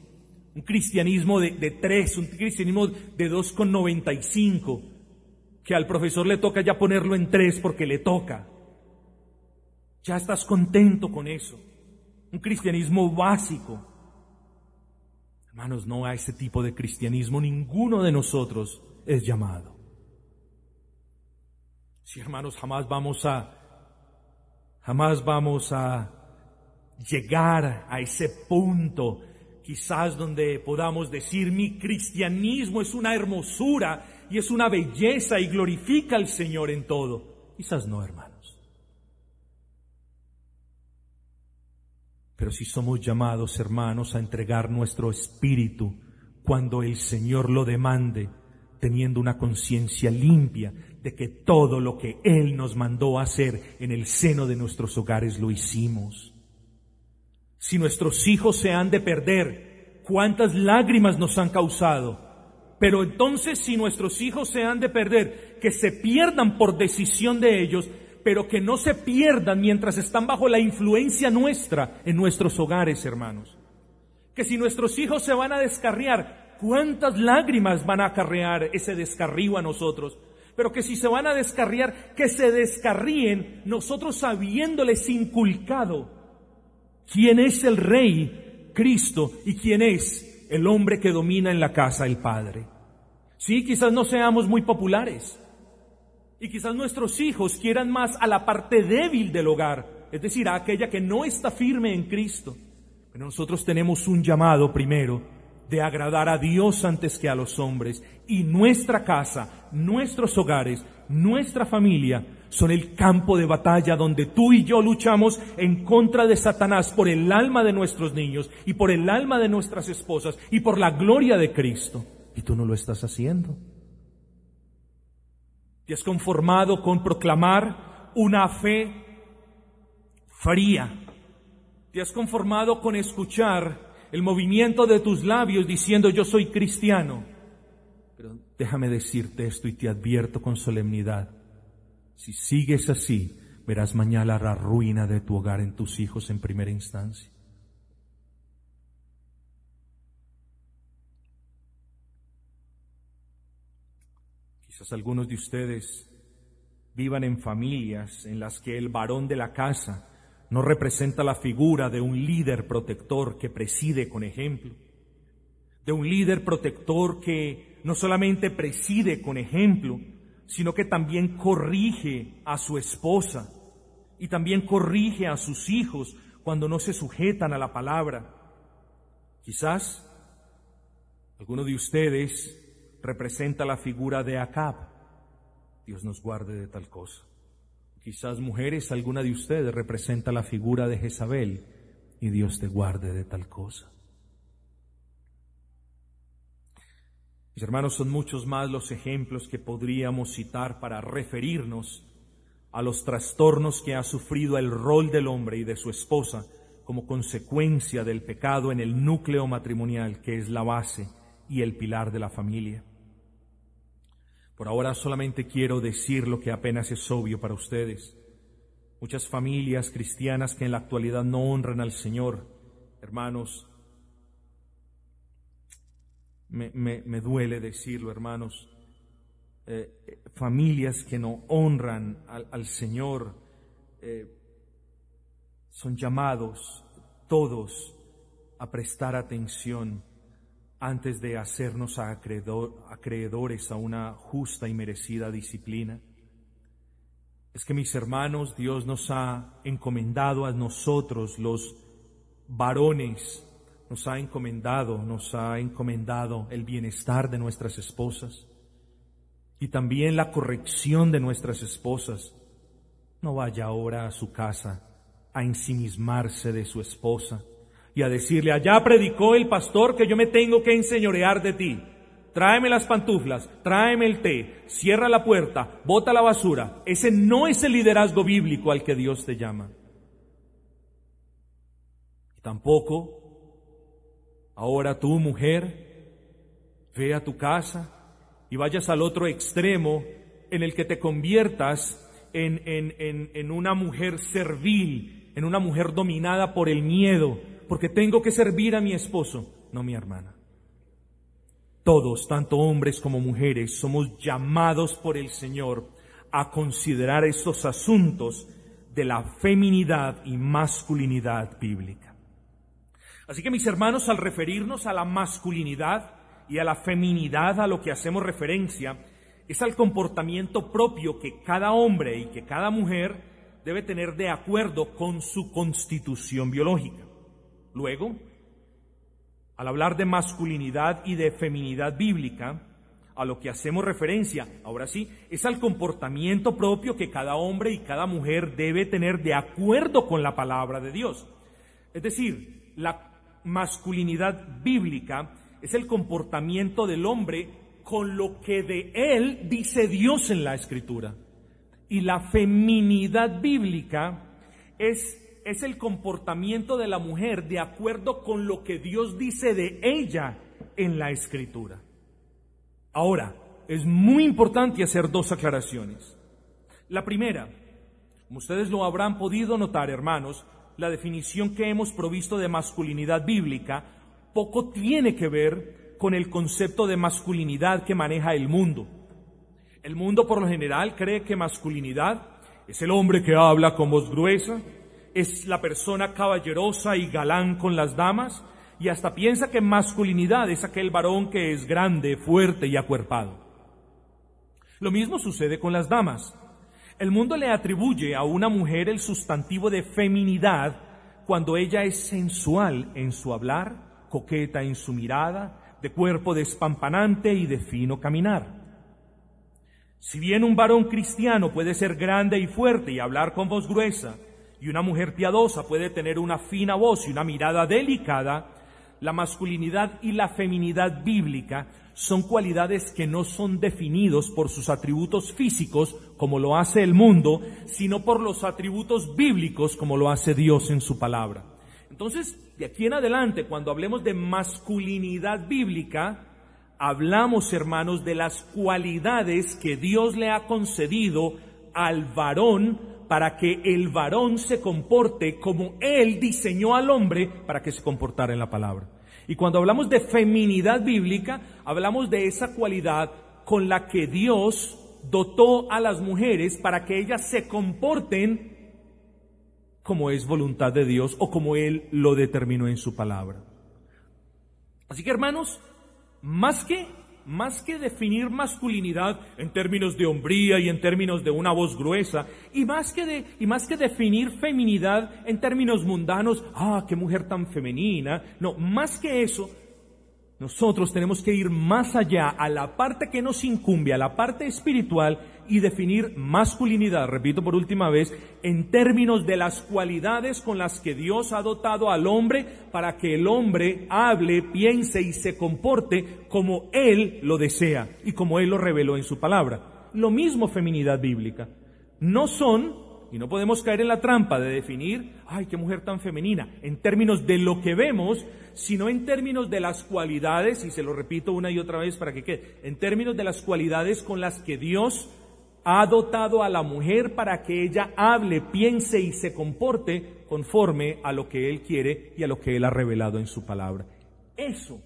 Un cristianismo de, tres, un cristianismo de 2,95, que al profesor le toca ya ponerlo en tres porque le toca. Ya estás contento con eso. Un cristianismo básico Hermanos, no a ese tipo de cristianismo ninguno de nosotros es llamado. Si hermanos, jamás vamos a, jamás vamos a llegar a ese punto, quizás donde podamos decir mi cristianismo es una hermosura y es una belleza y glorifica al Señor en todo. Quizás no, hermano. Pero si somos llamados, hermanos, a entregar nuestro espíritu cuando el Señor lo demande, teniendo una conciencia limpia de que todo lo que Él nos mandó hacer en el seno de nuestros hogares lo hicimos. Si nuestros hijos se han de perder, ¿cuántas lágrimas nos han causado? Pero entonces si nuestros hijos se han de perder, que se pierdan por decisión de ellos, pero que no se pierdan mientras están bajo la influencia nuestra en nuestros hogares, hermanos. Que si nuestros hijos se van a descarriar, ¿cuántas lágrimas van a acarrear ese descarrío a nosotros? Pero que si se van a descarriar, que se descarríen nosotros habiéndoles inculcado quién es el Rey, Cristo, y quién es el hombre que domina en la casa, el Padre. Sí, quizás no seamos muy populares, y quizás nuestros hijos quieran más a la parte débil del hogar, es decir, a aquella que no está firme en Cristo. Pero nosotros tenemos un llamado primero de agradar a Dios antes que a los hombres. Y nuestra casa, nuestros hogares, nuestra familia son el campo de batalla donde tú y yo luchamos en contra de Satanás por el alma de nuestros niños y por el alma de nuestras esposas y por la gloria de Cristo. Y tú no lo estás haciendo. Te has conformado con proclamar una fe fría. Te has conformado con escuchar el movimiento de tus labios diciendo yo soy cristiano. Pero déjame decirte esto y te advierto con solemnidad. Si sigues así, verás mañana la ruina de tu hogar en tus hijos en primera instancia. Quizás algunos de ustedes vivan en familias en las que el varón de la casa no representa la figura de un líder protector que preside con ejemplo, de un líder protector que no solamente preside con ejemplo, sino que también corrige a su esposa y también corrige a sus hijos cuando no se sujetan a la palabra. Quizás alguno de ustedes representa la figura de Acab. Dios nos guarde de tal cosa. Quizás mujeres, alguna de ustedes representa la figura de Jezabel y Dios te guarde de tal cosa. Mis hermanos, son muchos más los ejemplos que podríamos citar para referirnos a los trastornos que ha sufrido el rol del hombre y de su esposa como consecuencia del pecado en el núcleo matrimonial que es la base y el pilar de la familia. Por ahora solamente quiero decir lo que apenas es obvio para ustedes. Muchas familias cristianas que en la actualidad no honran al Señor, hermanos, me, duele decirlo, hermanos, eh, familias que no honran al, Señor, eh, son llamados todos a prestar atención antes de hacernos acreedores a una justa y merecida disciplina. Es que mis hermanos, Dios nos ha encomendado a nosotros, los varones, nos ha encomendado, nos ha encomendado el bienestar de nuestras esposas y también la corrección de nuestras esposas. No vaya ahora a su casa a ensimismarse de su esposa y a decirle, allá predicó el pastor que yo me tengo que enseñorear de ti. Tráeme las pantuflas, tráeme el té, cierra la puerta, bota la basura. Ese no es el liderazgo bíblico al que Dios te llama. Tampoco, ahora tú, mujer, ve a tu casa y vayas al otro extremo en el que te conviertas en, en, en una mujer servil, en una mujer dominada por el miedo, porque tengo que servir a mi esposo. No, mi hermana. Todos, tanto hombres como mujeres, somos llamados por el Señor a considerar estos asuntos de la feminidad y masculinidad bíblica. Así que mis hermanos, al referirnos a la masculinidad y a la feminidad a lo que hacemos referencia, es al comportamiento propio que cada hombre y que cada mujer debe tener de acuerdo con su constitución biológica. Luego, al hablar de masculinidad y de feminidad bíblica, a lo que hacemos referencia, ahora sí, es al comportamiento propio que cada hombre y cada mujer debe tener de acuerdo con la palabra de Dios. Es decir, la masculinidad bíblica es el comportamiento del hombre con lo que de él dice Dios en la escritura. Y la feminidad bíblica es es el comportamiento de la mujer de acuerdo con lo que Dios dice de ella en la escritura. Ahora, es muy importante hacer dos aclaraciones. La primera, como ustedes lo habrán podido notar, hermanos, la definición que hemos provisto de masculinidad bíblica poco tiene que ver con el concepto de masculinidad que maneja el mundo. El mundo por lo general cree que masculinidad es el hombre que habla con voz gruesa, es la persona caballerosa y galán con las damas y hasta piensa que masculinidad es aquel varón que es grande, fuerte y acuerpado. Lo mismo sucede con las damas. El mundo le atribuye a una mujer el sustantivo de feminidad cuando ella es sensual en su hablar, coqueta en su mirada, de cuerpo despampanante y de fino caminar. Si bien un varón cristiano puede ser grande y fuerte y hablar con voz gruesa, y una mujer piadosa puede tener una fina voz y una mirada delicada, la masculinidad y la feminidad bíblica son cualidades que no son definidos por sus atributos físicos, como lo hace el mundo, sino por los atributos bíblicos, como lo hace Dios en su palabra. Entonces, de aquí en adelante, cuando hablemos de masculinidad bíblica, hablamos, hermanos, de las cualidades que Dios le ha concedido al varón para que el varón se comporte como Él diseñó al hombre para que se comportara en la palabra. Y cuando hablamos de feminidad bíblica, hablamos de esa cualidad con la que Dios dotó a las mujeres para que ellas se comporten como es voluntad de Dios o como Él lo determinó en su palabra. Así que hermanos, más que más que definir masculinidad en términos de hombría y en términos de una voz gruesa, y más que, y más que definir feminidad en términos mundanos, ah, qué mujer tan femenina, no, más que eso, nosotros tenemos que ir más allá a la parte que nos incumbe, a la parte espiritual y definir masculinidad, repito por última vez, en términos de las cualidades con las que Dios ha dotado al hombre para que el hombre hable, piense y se comporte como Él lo desea y como Él lo reveló en su palabra. Lo mismo feminidad bíblica. No son y no podemos caer en la trampa de definir, ay, qué mujer tan femenina, en términos de lo que vemos, sino en términos de las cualidades, y se lo repito una y otra vez para que quede, en términos de las cualidades con las que Dios ha dotado a la mujer para que ella hable, piense y se comporte conforme a lo que Él quiere y a lo que Él ha revelado en su palabra. Eso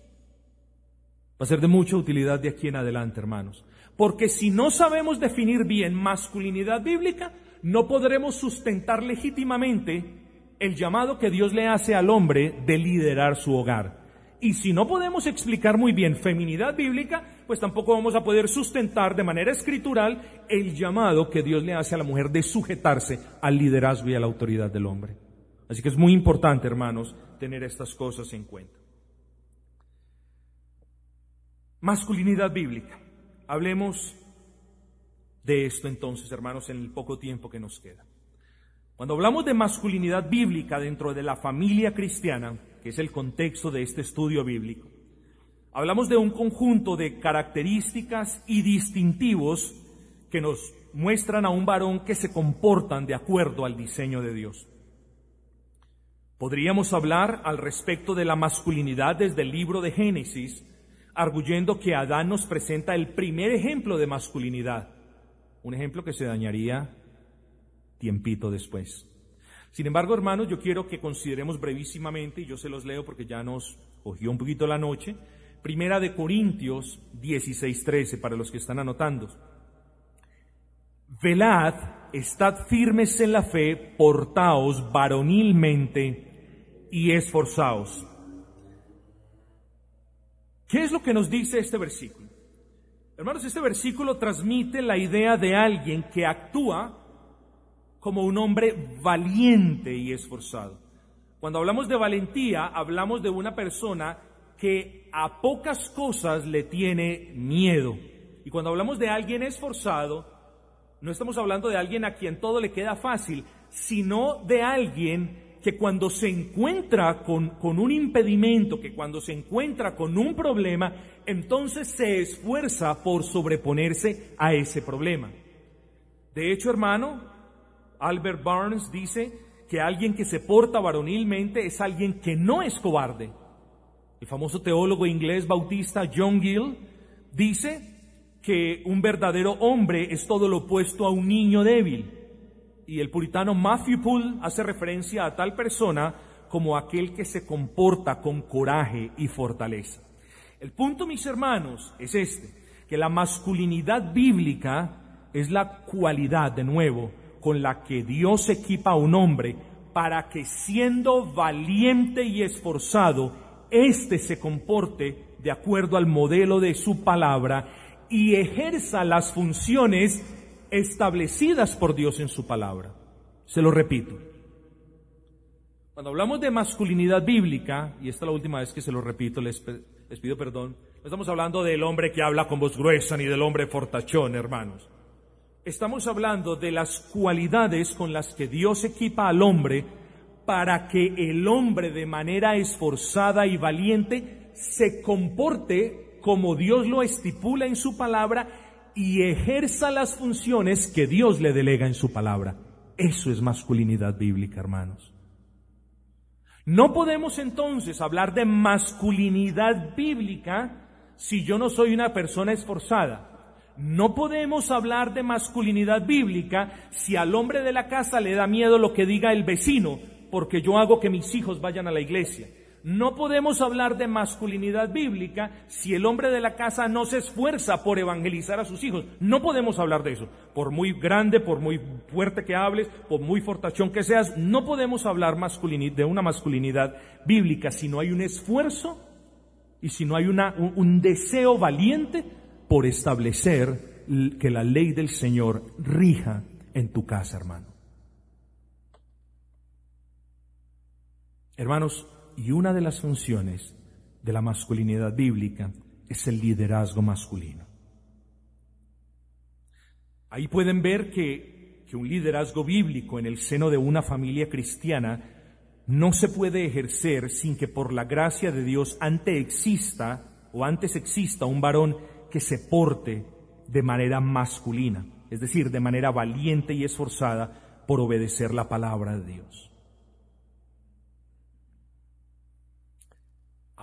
va a ser de mucha utilidad de aquí en adelante, hermanos. Porque si no sabemos definir bien masculinidad bíblica, no podremos sustentar legítimamente el llamado que Dios le hace al hombre de liderar su hogar. Y si no podemos explicar muy bien feminidad bíblica, pues tampoco vamos a poder sustentar de manera escritural el llamado que Dios le hace a la mujer de sujetarse al liderazgo y a la autoridad del hombre. Así que es muy importante, hermanos, tener estas cosas en cuenta. Masculinidad bíblica. Hablemos de esto entonces, hermanos, en el poco tiempo que nos queda. Cuando hablamos de masculinidad bíblica dentro de la familia cristiana, que es el contexto de este estudio bíblico, hablamos de un conjunto de características y distintivos que nos muestran a un varón que se comportan de acuerdo al diseño de Dios. Podríamos hablar al respecto de la masculinidad desde el libro de Génesis, arguyendo que Adán nos presenta el primer ejemplo de masculinidad un ejemplo que se dañaría tiempito después. Sin embargo, hermanos, yo quiero que consideremos brevísimamente, y yo se los leo porque ya nos cogió un poquito la noche, Primera de Corintios 16:13 para los que están anotando. Velad, estad firmes en la fe, portaos varonilmente y esforzaos. ¿Qué es lo que nos dice este versículo? Hermanos, este versículo transmite la idea de alguien que actúa como un hombre valiente y esforzado. Cuando hablamos de valentía, hablamos de una persona que a pocas cosas le tiene miedo. Y cuando hablamos de alguien esforzado, no estamos hablando de alguien a quien todo le queda fácil, sino de alguien que cuando se encuentra con, con, un impedimento, que cuando se encuentra con un problema, entonces se esfuerza por sobreponerse a ese problema. De hecho, hermano, Albert Barnes dice que alguien que se porta varonilmente es alguien que no es cobarde. El famoso teólogo inglés bautista John Gill dice que un verdadero hombre es todo lo opuesto a un niño débil y el puritano Matthew Poole hace referencia a tal persona como aquel que se comporta con coraje y fortaleza. El punto, mis hermanos, es este, que la masculinidad bíblica es la cualidad, de nuevo, con la que Dios equipa a un hombre para que siendo valiente y esforzado, éste se comporte de acuerdo al modelo de su palabra y ejerza las funciones establecidas por Dios en su palabra. Se lo repito. Cuando hablamos de masculinidad bíblica, y esta es la última vez que se lo repito, les, pido perdón, no estamos hablando del hombre que habla con voz gruesa ni del hombre fortachón, hermanos. Estamos hablando de las cualidades con las que Dios equipa al hombre para que el hombre de manera esforzada y valiente se comporte como Dios lo estipula en su palabra y ejerza las funciones que Dios le delega en su palabra. Eso es masculinidad bíblica, hermanos. No podemos entonces hablar de masculinidad bíblica si yo no soy una persona esforzada. No podemos hablar de masculinidad bíblica si al hombre de la casa le da miedo lo que diga el vecino, porque yo hago que mis hijos vayan a la iglesia. No podemos hablar de masculinidad bíblica si el hombre de la casa no se esfuerza por evangelizar a sus hijos. No podemos hablar de eso. Por muy grande, por muy fuerte que hables, por muy fortachón que seas, no podemos hablar de una masculinidad bíblica si no hay un esfuerzo y si no hay un, un deseo valiente por establecer que la ley del Señor rija en tu casa, hermano. Hermanos, y una de las funciones de la masculinidad bíblica es el liderazgo masculino. Ahí pueden ver que, que, un liderazgo bíblico en el seno de una familia cristiana no se puede ejercer sin que por la gracia de Dios antes exista o antes exista un varón que se porte de manera masculina, es decir, de manera valiente y esforzada por obedecer la palabra de Dios.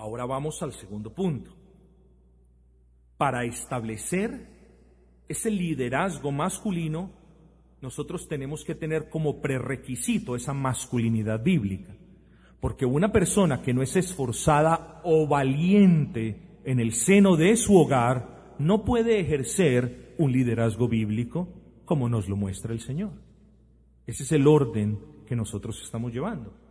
Ahora vamos al segundo punto. Para establecer ese liderazgo masculino, nosotros tenemos que tener como prerequisito esa masculinidad bíblica. Porque una persona que no es esforzada o valiente en el seno de su hogar no puede ejercer un liderazgo bíblico como nos lo muestra el Señor. Ese es el orden que nosotros estamos llevando.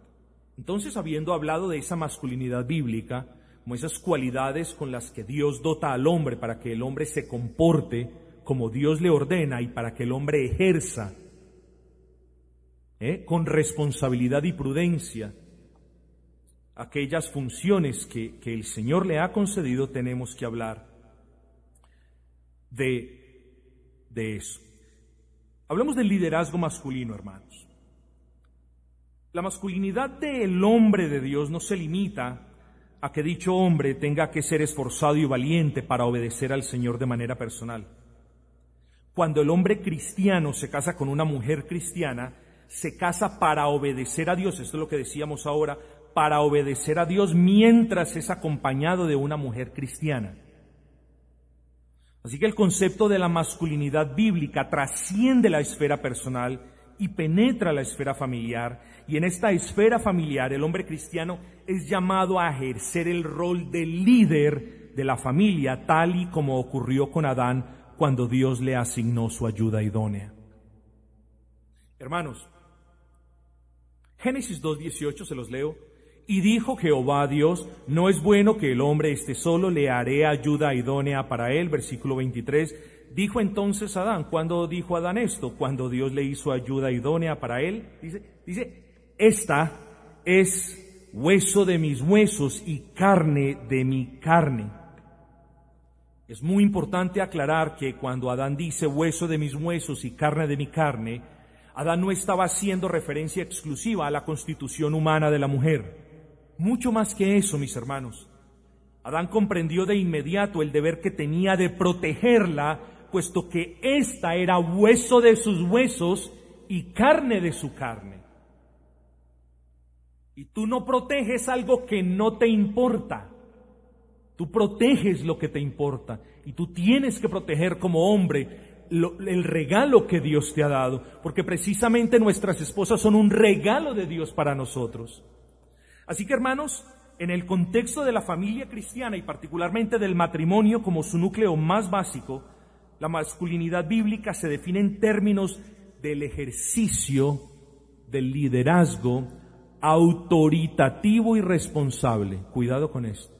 Entonces, habiendo hablado de esa masculinidad bíblica, como esas cualidades con las que Dios dota al hombre para que el hombre se comporte como Dios le ordena y para que el hombre ejerza ¿eh? con responsabilidad y prudencia aquellas funciones que, que el Señor le ha concedido, tenemos que hablar de, de eso. Hablamos del liderazgo masculino, hermanos. La masculinidad del hombre de Dios no se limita a que dicho hombre tenga que ser esforzado y valiente para obedecer al Señor de manera personal. Cuando el hombre cristiano se casa con una mujer cristiana, se casa para obedecer a Dios, esto es lo que decíamos ahora, para obedecer a Dios mientras es acompañado de una mujer cristiana. Así que el concepto de la masculinidad bíblica trasciende la esfera personal y penetra la esfera familiar. Y en esta esfera familiar el hombre cristiano es llamado a ejercer el rol de líder de la familia, tal y como ocurrió con Adán cuando Dios le asignó su ayuda idónea. Hermanos, Génesis 2.18 se los leo. Y dijo Jehová a Dios, no es bueno que el hombre esté solo, le haré ayuda idónea para él. Versículo 23 Dijo entonces Adán, ¿cuándo dijo Adán esto? Cuando Dios le hizo ayuda idónea para él. Dice, dice, esta es hueso de mis huesos y carne de mi carne. Es muy importante aclarar que cuando Adán dice hueso de mis huesos y carne de mi carne, Adán no estaba haciendo referencia exclusiva a la constitución humana de la mujer. Mucho más que eso, mis hermanos. Adán comprendió de inmediato el deber que tenía de protegerla puesto que ésta era hueso de sus huesos y carne de su carne. Y tú no proteges algo que no te importa. Tú proteges lo que te importa. Y tú tienes que proteger como hombre el regalo que Dios te ha dado. Porque precisamente nuestras esposas son un regalo de Dios para nosotros. Así que hermanos, en el contexto de la familia cristiana y particularmente del matrimonio como su núcleo más básico, la masculinidad bíblica se define en términos del ejercicio del liderazgo autoritativo y responsable. Cuidado con esto.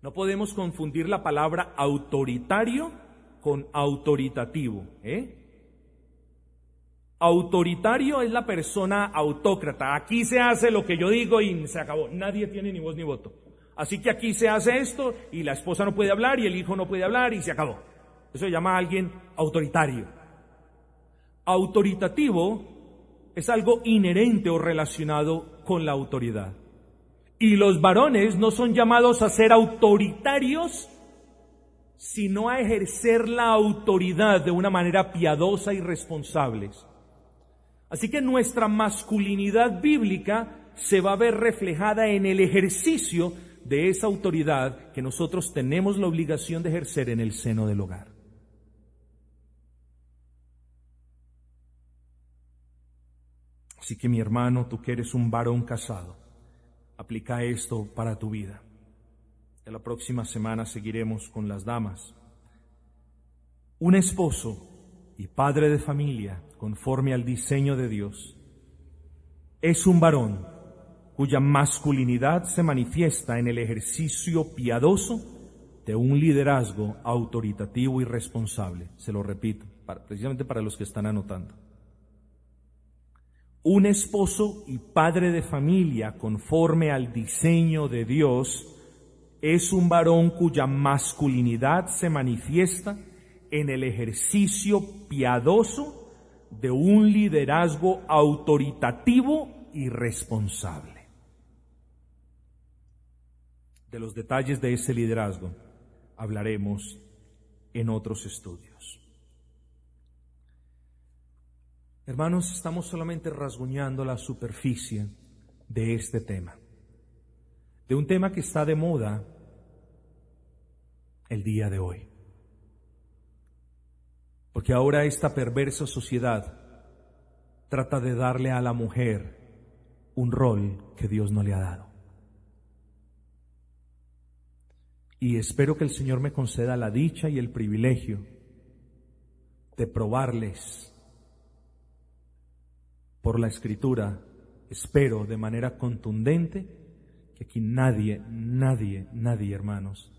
No podemos confundir la palabra autoritario con autoritativo. ¿eh? Autoritario es la persona autócrata. Aquí se hace lo que yo digo y se acabó. Nadie tiene ni voz ni voto. Así que aquí se hace esto y la esposa no puede hablar y el hijo no puede hablar y se acabó. Eso se llama a alguien autoritario. Autoritativo es algo inherente o relacionado con la autoridad. Y los varones no son llamados a ser autoritarios, sino a ejercer la autoridad de una manera piadosa y responsable. Así que nuestra masculinidad bíblica se va a ver reflejada en el ejercicio de esa autoridad que nosotros tenemos la obligación de ejercer en el seno del hogar. Así que mi hermano, tú que eres un varón casado, aplica esto para tu vida. En la próxima semana seguiremos con las damas. Un esposo y padre de familia, conforme al diseño de Dios, es un varón cuya masculinidad se manifiesta en el ejercicio piadoso de un liderazgo autoritativo y responsable. Se lo repito, precisamente para los que están anotando un esposo y padre de familia conforme al diseño de Dios es un varón cuya masculinidad se manifiesta en el ejercicio piadoso de un liderazgo autoritativo y responsable. De los detalles de ese liderazgo hablaremos en otros estudios. Hermanos, estamos solamente rasguñando la superficie de este tema, de un tema que está de moda el día de hoy. Porque ahora esta perversa sociedad trata de darle a la mujer un rol que Dios no le ha dado. Y espero que el Señor me conceda la dicha y el privilegio de probarles por la escritura, espero de manera contundente que aquí nadie, nadie, nadie, hermanos,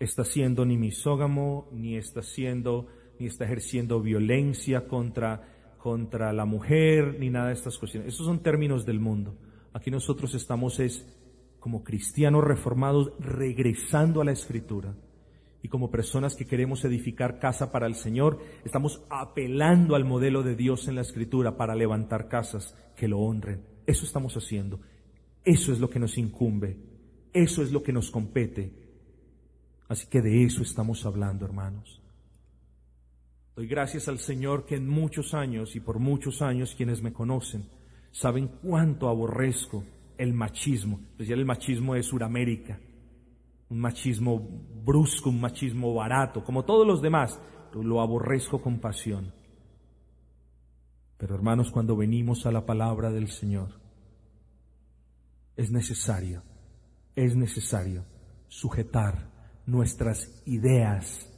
está siendo ni misógamo, ni está siendo, ni está ejerciendo violencia contra, contra la mujer, ni nada de estas cuestiones. Esos son términos del mundo. Aquí nosotros estamos es como cristianos reformados regresando a la escritura y como personas que queremos edificar casa para el Señor, estamos apelando al modelo de Dios en la Escritura para levantar casas que lo honren. Eso estamos haciendo. Eso es lo que nos incumbe. Eso es lo que nos compete. Así que de eso estamos hablando, hermanos. Doy gracias al Señor que en muchos años y por muchos años quienes me conocen saben cuánto aborrezco el machismo. Pues ya el machismo de Suramérica un machismo brusco, un machismo barato, como todos los demás, lo aborrezco con pasión. Pero hermanos, cuando venimos a la palabra del Señor, es necesario, es necesario sujetar nuestras ideas,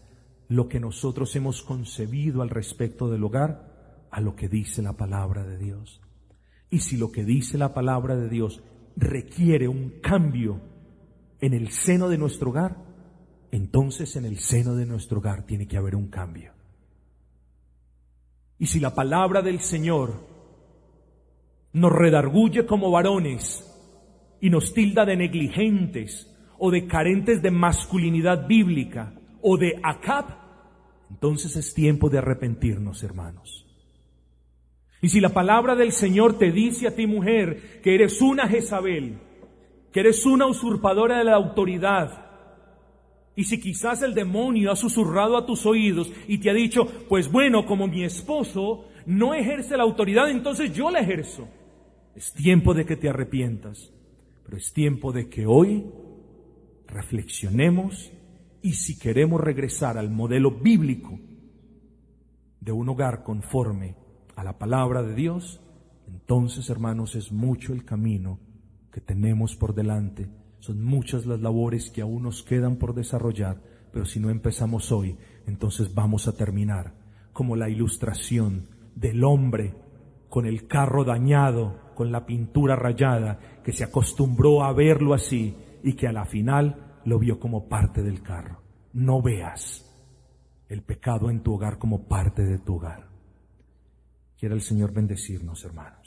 lo que nosotros hemos concebido al respecto del hogar, a lo que dice la palabra de Dios. Y si lo que dice la palabra de Dios requiere un cambio en el seno de nuestro hogar, entonces en el seno de nuestro hogar tiene que haber un cambio. Y si la palabra del Señor nos redarguye como varones y nos tilda de negligentes o de carentes de masculinidad bíblica o de acap, entonces es tiempo de arrepentirnos, hermanos. Y si la palabra del Señor te dice a ti, mujer, que eres una Jezabel, que eres una usurpadora de la autoridad. Y si quizás el demonio ha susurrado a tus oídos y te ha dicho, pues bueno, como mi esposo no ejerce la autoridad, entonces yo la ejerzo. Es tiempo de que te arrepientas, pero es tiempo de que hoy reflexionemos y si queremos regresar al modelo bíblico de un hogar conforme a la palabra de Dios, entonces hermanos es mucho el camino tenemos por delante. Son muchas las labores que aún nos quedan por desarrollar, pero si no empezamos hoy, entonces vamos a terminar como la ilustración del hombre con el carro dañado, con la pintura rayada, que se acostumbró a verlo así y que a la final lo vio como parte del carro. No veas el pecado en tu hogar como parte de tu hogar. Quiera el Señor bendecirnos, hermanos.